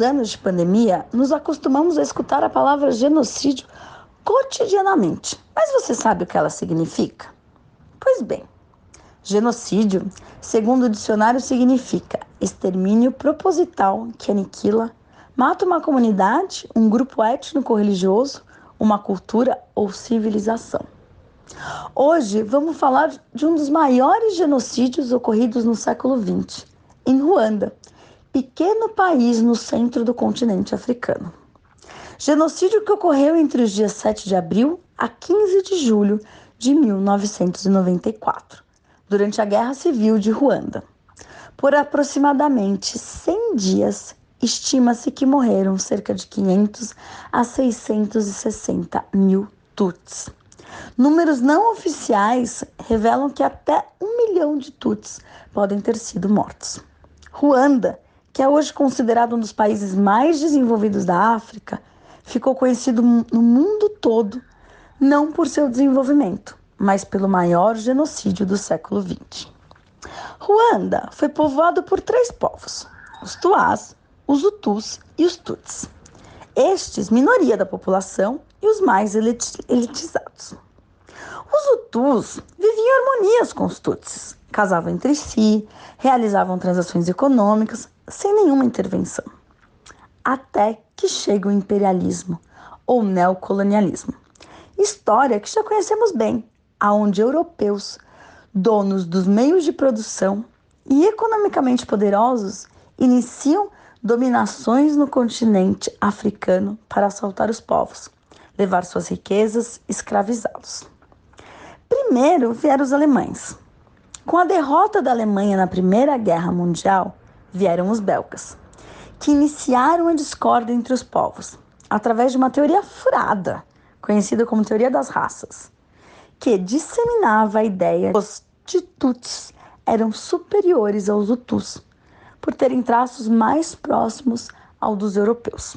anos de pandemia, nos acostumamos a escutar a palavra genocídio cotidianamente. Mas você sabe o que ela significa? Pois bem, genocídio, segundo o dicionário, significa extermínio proposital que aniquila, mata uma comunidade, um grupo étnico-religioso, uma cultura ou civilização. Hoje vamos falar de um dos maiores genocídios ocorridos no século XX, em Ruanda, pequeno país no centro do continente africano. Genocídio que ocorreu entre os dias 7 de abril a 15 de julho de 1994, durante a Guerra Civil de Ruanda. Por aproximadamente 100 dias, estima-se que morreram cerca de 500 a 660 mil Tuts. Números não oficiais revelam que até um milhão de Tuts podem ter sido mortos. Ruanda que é hoje considerado um dos países mais desenvolvidos da África, ficou conhecido no mundo todo não por seu desenvolvimento, mas pelo maior genocídio do século XX. Ruanda foi povoado por três povos: os Tuás, os Hutus e os Tuts. Estes, minoria da população e os mais elitizados. Os Hutus viviam em harmonias com os Tutsis, casavam entre si, realizavam transações econômicas, sem nenhuma intervenção. Até que chega o imperialismo ou neocolonialismo. História que já conhecemos bem, aonde europeus, donos dos meios de produção e economicamente poderosos, iniciam dominações no continente africano para assaltar os povos, levar suas riquezas, escravizá-los. Primeiro vieram os alemães. Com a derrota da Alemanha na Primeira Guerra Mundial, vieram os belgas, que iniciaram a discórdia entre os povos através de uma teoria furada, conhecida como teoria das raças, que disseminava a ideia que os Tituts eram superiores aos Hutus, por terem traços mais próximos ao dos europeus.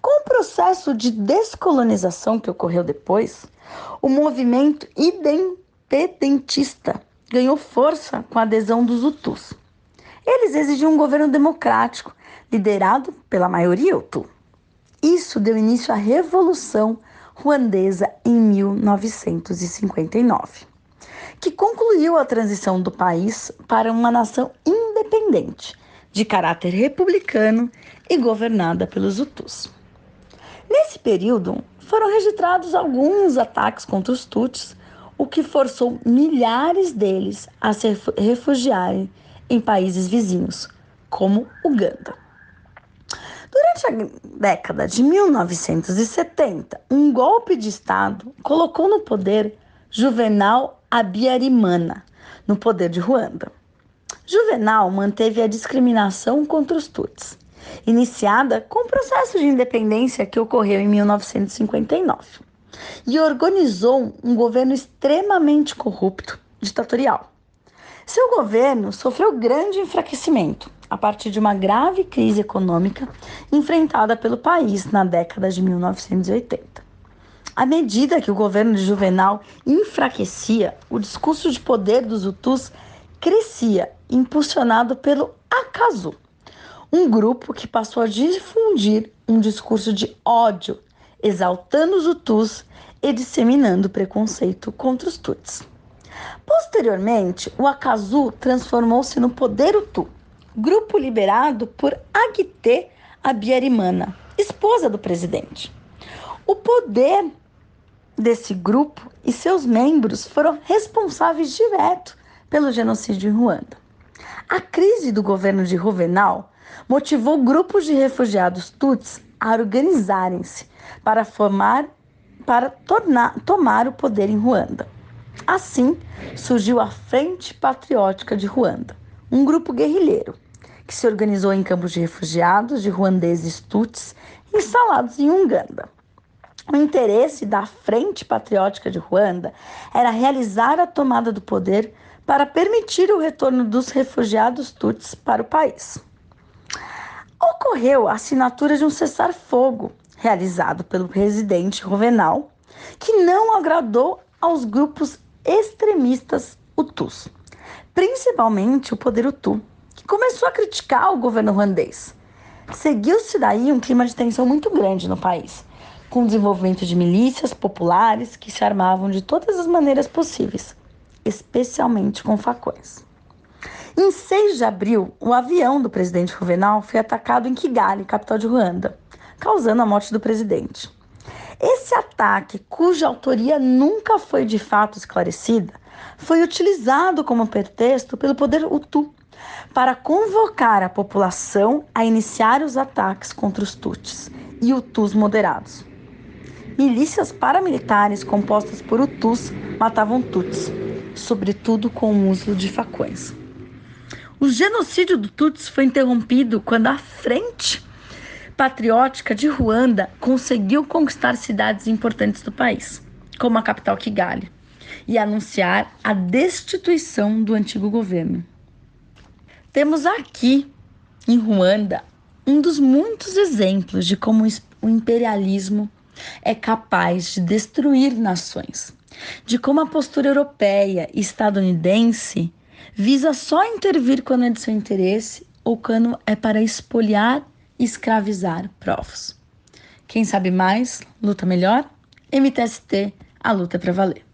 Com o processo de descolonização que ocorreu depois, o movimento independentista ganhou força com a adesão dos Hutus. Eles exigiam um governo democrático, liderado pela maioria Hutu. Isso deu início à Revolução Ruandesa em 1959, que concluiu a transição do país para uma nação independente, de caráter republicano e governada pelos Hutus. Nesse período, foram registrados alguns ataques contra os Tuts, o que forçou milhares deles a se refugiarem em países vizinhos, como Uganda. Durante a década de 1970, um golpe de Estado colocou no poder Juvenal Abiyarimana, no poder de Ruanda. Juvenal manteve a discriminação contra os Tuts, iniciada com o processo de independência que ocorreu em 1959, e organizou um governo extremamente corrupto, ditatorial. Seu governo sofreu grande enfraquecimento a partir de uma grave crise econômica enfrentada pelo país na década de 1980. À medida que o governo de Juvenal enfraquecia, o discurso de poder dos Hutus crescia, impulsionado pelo Akazu, um grupo que passou a difundir um discurso de ódio, exaltando os Hutus e disseminando preconceito contra os Tuts. Posteriormente, o Akazu transformou-se no Poder Hutu, grupo liberado por Agite Abiyarimana, esposa do presidente. O poder desse grupo e seus membros foram responsáveis direto pelo genocídio em Ruanda. A crise do governo de Juvenal motivou grupos de refugiados Tuts a organizarem-se para formar para tornar, tomar o poder em Ruanda. Assim, surgiu a Frente Patriótica de Ruanda, um grupo guerrilheiro que se organizou em campos de refugiados de ruandeses tuts instalados em Uganda. O interesse da Frente Patriótica de Ruanda era realizar a tomada do poder para permitir o retorno dos refugiados tuts para o país. Ocorreu a assinatura de um cessar-fogo realizado pelo presidente Rovenal, que não agradou aos grupos extremistas Hutus, principalmente o poder Hutu, que começou a criticar o governo ruandês, Seguiu-se daí um clima de tensão muito grande no país, com o desenvolvimento de milícias populares que se armavam de todas as maneiras possíveis, especialmente com facões. Em 6 de abril, o avião do presidente Juvenal foi atacado em Kigali, capital de Ruanda, causando a morte do presidente. Esse ataque, cuja autoria nunca foi de fato esclarecida, foi utilizado como pretexto pelo poder Hutu para convocar a população a iniciar os ataques contra os Tutsis e Hutus moderados. Milícias paramilitares compostas por Hutus matavam Tutsis, sobretudo com o uso de facões. O genocídio do Tutsi foi interrompido quando a Frente Patriótica de Ruanda conseguiu conquistar cidades importantes do país, como a capital Kigali, e anunciar a destituição do antigo governo. Temos aqui, em Ruanda, um dos muitos exemplos de como o imperialismo é capaz de destruir nações, de como a postura europeia e estadunidense visa só intervir quando é de seu interesse ou quando é para espoliar escravizar povos. Quem sabe mais, luta melhor? MTST, a luta é para valer.